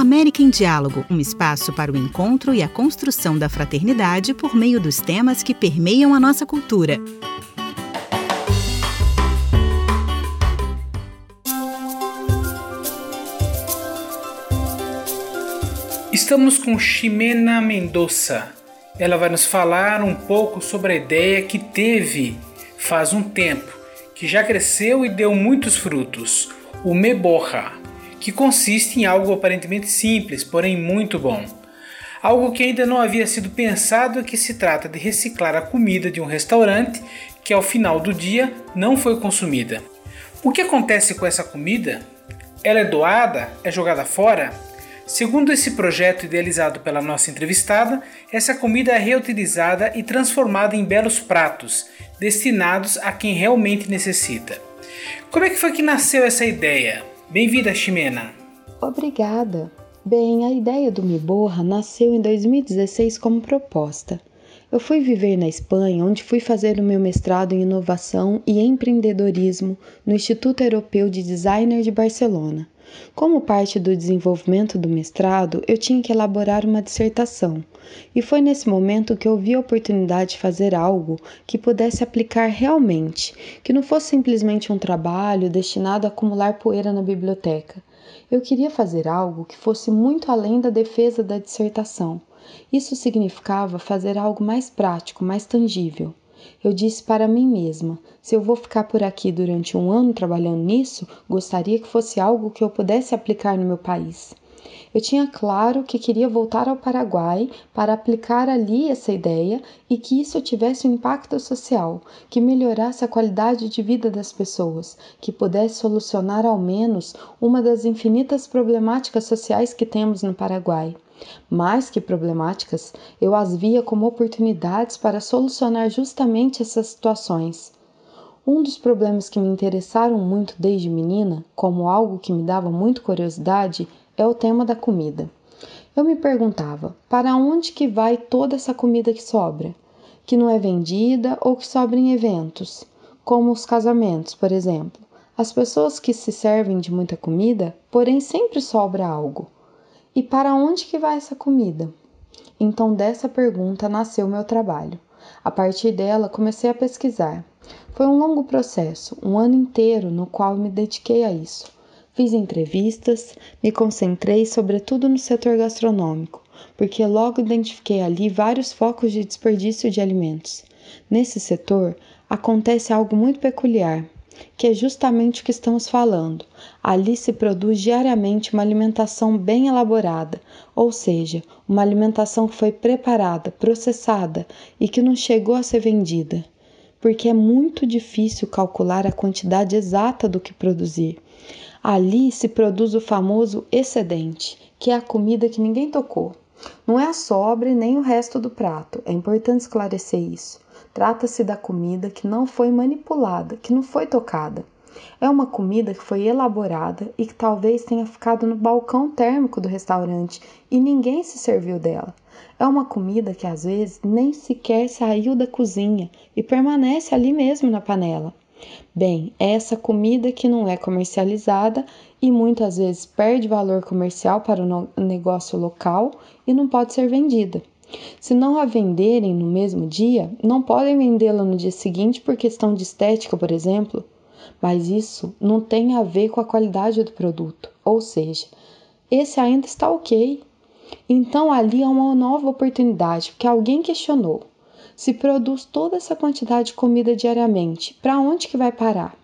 América em Diálogo, um espaço para o encontro e a construção da fraternidade por meio dos temas que permeiam a nossa cultura. Estamos com Ximena Mendonça. Ela vai nos falar um pouco sobre a ideia que teve faz um tempo, que já cresceu e deu muitos frutos, o Meborra que consiste em algo aparentemente simples, porém muito bom. Algo que ainda não havia sido pensado é que se trata de reciclar a comida de um restaurante que ao final do dia não foi consumida. O que acontece com essa comida? Ela é doada? É jogada fora? Segundo esse projeto idealizado pela nossa entrevistada, essa comida é reutilizada e transformada em belos pratos, destinados a quem realmente necessita. Como é que foi que nasceu essa ideia? Bem-vinda, Ximena. Obrigada. Bem, a ideia do Miborra nasceu em 2016 como proposta. Eu fui viver na Espanha, onde fui fazer o meu mestrado em inovação e empreendedorismo no Instituto Europeu de Designer de Barcelona. Como parte do desenvolvimento do mestrado, eu tinha que elaborar uma dissertação, e foi nesse momento que eu vi a oportunidade de fazer algo que pudesse aplicar realmente, que não fosse simplesmente um trabalho destinado a acumular poeira na biblioteca. Eu queria fazer algo que fosse muito além da defesa da dissertação. Isso significava fazer algo mais prático, mais tangível. Eu disse para mim mesma: se eu vou ficar por aqui durante um ano trabalhando nisso, gostaria que fosse algo que eu pudesse aplicar no meu país. Eu tinha claro que queria voltar ao Paraguai para aplicar ali essa ideia e que isso tivesse um impacto social, que melhorasse a qualidade de vida das pessoas, que pudesse solucionar ao menos uma das infinitas problemáticas sociais que temos no Paraguai. Mais que problemáticas, eu as via como oportunidades para solucionar justamente essas situações. Um dos problemas que me interessaram muito desde menina, como algo que me dava muito curiosidade, é o tema da comida. Eu me perguntava, para onde que vai toda essa comida que sobra? Que não é vendida ou que sobra em eventos, como os casamentos, por exemplo. As pessoas que se servem de muita comida, porém sempre sobra algo. E para onde que vai essa comida? Então dessa pergunta nasceu meu trabalho. A partir dela comecei a pesquisar. Foi um longo processo, um ano inteiro no qual me dediquei a isso. Fiz entrevistas, me concentrei sobretudo no setor gastronômico, porque logo identifiquei ali vários focos de desperdício de alimentos. Nesse setor acontece algo muito peculiar que é justamente o que estamos falando. Ali se produz diariamente uma alimentação bem elaborada, ou seja, uma alimentação que foi preparada, processada e que não chegou a ser vendida. Porque é muito difícil calcular a quantidade exata do que produzir. Ali se produz o famoso excedente, que é a comida que ninguém tocou. Não é a sobra nem o resto do prato, é importante esclarecer isso. Trata-se da comida que não foi manipulada, que não foi tocada. É uma comida que foi elaborada e que talvez tenha ficado no balcão térmico do restaurante e ninguém se serviu dela. É uma comida que às vezes nem sequer saiu da cozinha e permanece ali mesmo na panela. Bem, é essa comida que não é comercializada e muitas vezes perde valor comercial para o negócio local e não pode ser vendida. Se não a venderem no mesmo dia, não podem vendê-la no dia seguinte por questão de estética, por exemplo. Mas isso não tem a ver com a qualidade do produto, ou seja, esse ainda está ok. Então ali há uma nova oportunidade, porque alguém questionou. Se produz toda essa quantidade de comida diariamente, para onde que vai parar?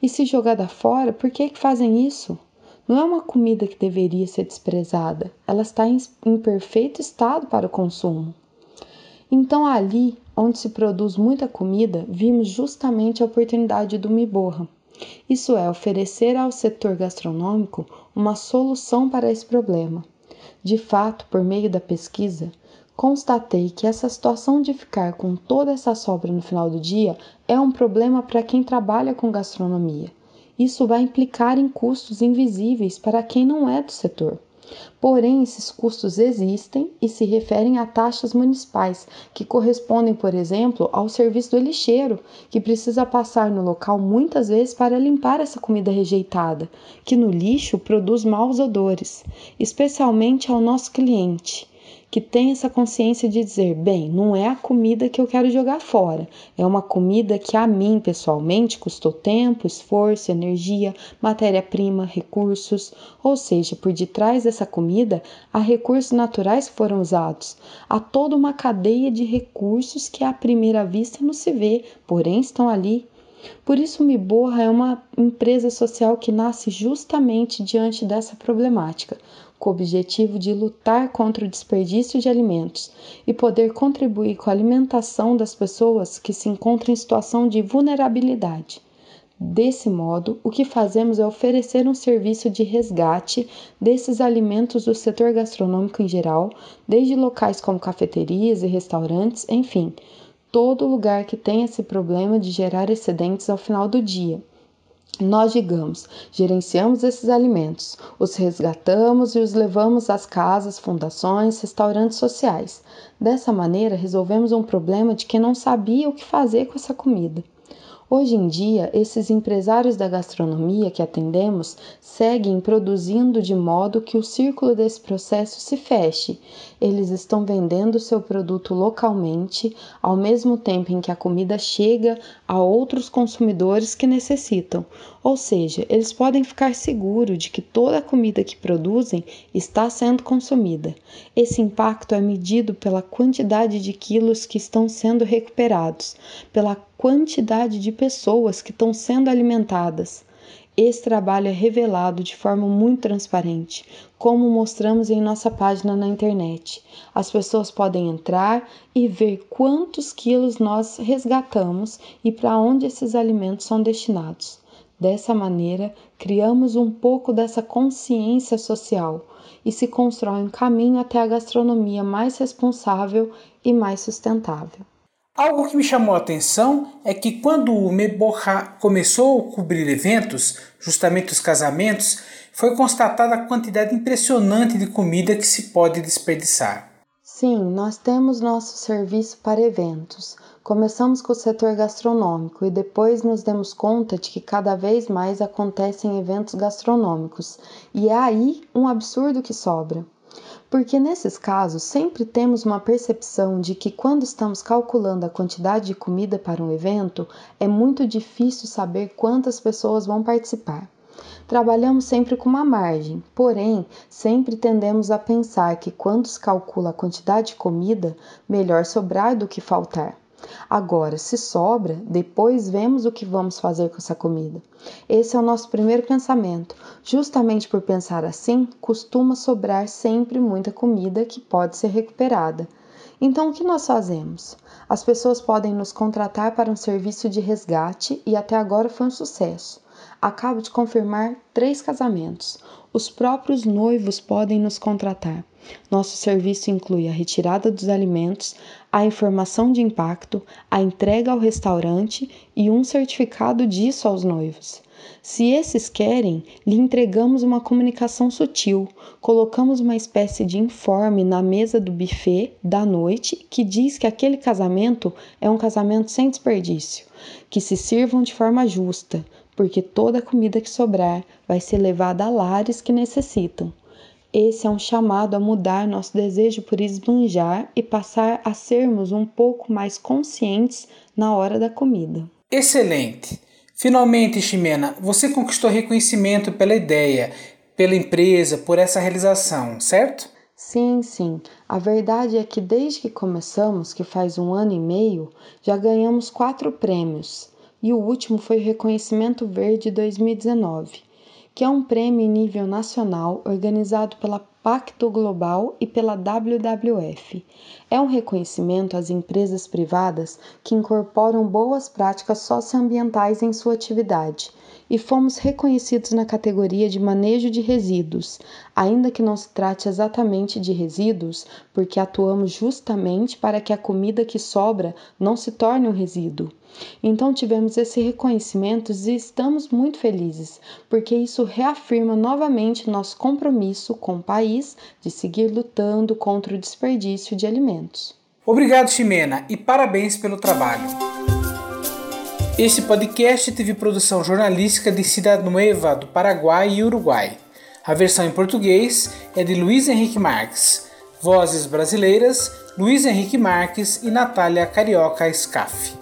E se jogada fora, por que, que fazem isso? Não é uma comida que deveria ser desprezada, ela está em, em perfeito estado para o consumo. Então, ali onde se produz muita comida, vimos justamente a oportunidade do Miborra. Isso é, oferecer ao setor gastronômico uma solução para esse problema. De fato, por meio da pesquisa, constatei que essa situação de ficar com toda essa sobra no final do dia é um problema para quem trabalha com gastronomia isso vai implicar em custos invisíveis para quem não é do setor. Porém, esses custos existem e se referem a taxas municipais, que correspondem, por exemplo, ao serviço do lixeiro, que precisa passar no local muitas vezes para limpar essa comida rejeitada, que no lixo produz maus odores, especialmente ao nosso cliente que tem essa consciência de dizer: bem, não é a comida que eu quero jogar fora, é uma comida que a mim pessoalmente custou tempo, esforço, energia, matéria-prima, recursos, ou seja, por detrás dessa comida há recursos naturais que foram usados, há toda uma cadeia de recursos que à primeira vista não se vê, porém estão ali por isso, o Miborra é uma empresa social que nasce justamente diante dessa problemática, com o objetivo de lutar contra o desperdício de alimentos e poder contribuir com a alimentação das pessoas que se encontram em situação de vulnerabilidade. Desse modo, o que fazemos é oferecer um serviço de resgate desses alimentos do setor gastronômico em geral, desde locais como cafeterias e restaurantes, enfim, todo lugar que tem esse problema de gerar excedentes ao final do dia. Nós, digamos, gerenciamos esses alimentos, os resgatamos e os levamos às casas, fundações, restaurantes sociais. Dessa maneira, resolvemos um problema de quem não sabia o que fazer com essa comida. Hoje em dia, esses empresários da gastronomia que atendemos seguem produzindo de modo que o círculo desse processo se feche. Eles estão vendendo seu produto localmente, ao mesmo tempo em que a comida chega a outros consumidores que necessitam. Ou seja, eles podem ficar seguros de que toda a comida que produzem está sendo consumida. Esse impacto é medido pela quantidade de quilos que estão sendo recuperados, pela quantidade de pessoas que estão sendo alimentadas. Esse trabalho é revelado de forma muito transparente, como mostramos em nossa página na internet. As pessoas podem entrar e ver quantos quilos nós resgatamos e para onde esses alimentos são destinados. Dessa maneira, criamos um pouco dessa consciência social e se constrói um caminho até a gastronomia mais responsável e mais sustentável. Algo que me chamou a atenção é que quando o Meborra começou a cobrir eventos, justamente os casamentos, foi constatada a quantidade impressionante de comida que se pode desperdiçar. Sim, nós temos nosso serviço para eventos. Começamos com o setor gastronômico e depois nos demos conta de que cada vez mais acontecem eventos gastronômicos, e é aí um absurdo que sobra porque nesses casos sempre temos uma percepção de que quando estamos calculando a quantidade de comida para um evento, é muito difícil saber quantas pessoas vão participar. Trabalhamos sempre com uma margem, porém, sempre tendemos a pensar que quando se calcula a quantidade de comida, melhor sobrar do que faltar. Agora, se sobra, depois vemos o que vamos fazer com essa comida. Esse é o nosso primeiro pensamento. Justamente por pensar assim, costuma sobrar sempre muita comida que pode ser recuperada. Então, o que nós fazemos? As pessoas podem nos contratar para um serviço de resgate e até agora foi um sucesso. Acabo de confirmar três casamentos. Os próprios noivos podem nos contratar. Nosso serviço inclui a retirada dos alimentos, a informação de impacto, a entrega ao restaurante e um certificado disso aos noivos. Se esses querem, lhe entregamos uma comunicação sutil. Colocamos uma espécie de informe na mesa do buffet da noite que diz que aquele casamento é um casamento sem desperdício, que se sirvam de forma justa, porque toda a comida que sobrar vai ser levada a lares que necessitam. Esse é um chamado a mudar nosso desejo por esbanjar e passar a sermos um pouco mais conscientes na hora da comida. Excelente! Finalmente, Ximena, você conquistou reconhecimento pela ideia, pela empresa, por essa realização, certo? Sim, sim. A verdade é que desde que começamos, que faz um ano e meio, já ganhamos quatro prêmios. E o último foi o Reconhecimento Verde 2019 que é um prêmio em nível nacional organizado pela Pacto Global e pela WWF. É um reconhecimento às empresas privadas que incorporam boas práticas socioambientais em sua atividade e fomos reconhecidos na categoria de manejo de resíduos, ainda que não se trate exatamente de resíduos, porque atuamos justamente para que a comida que sobra não se torne um resíduo. Então tivemos esse reconhecimento e estamos muito felizes, porque isso reafirma novamente nosso compromisso com o país país de seguir lutando contra o desperdício de alimentos. Obrigado, Ximena, e parabéns pelo trabalho. Este podcast teve produção jornalística de Cidade Nueva, do Paraguai e Uruguai. A versão em português é de Luiz Henrique Marques. Vozes brasileiras: Luiz Henrique Marques e Natália Carioca Scaff.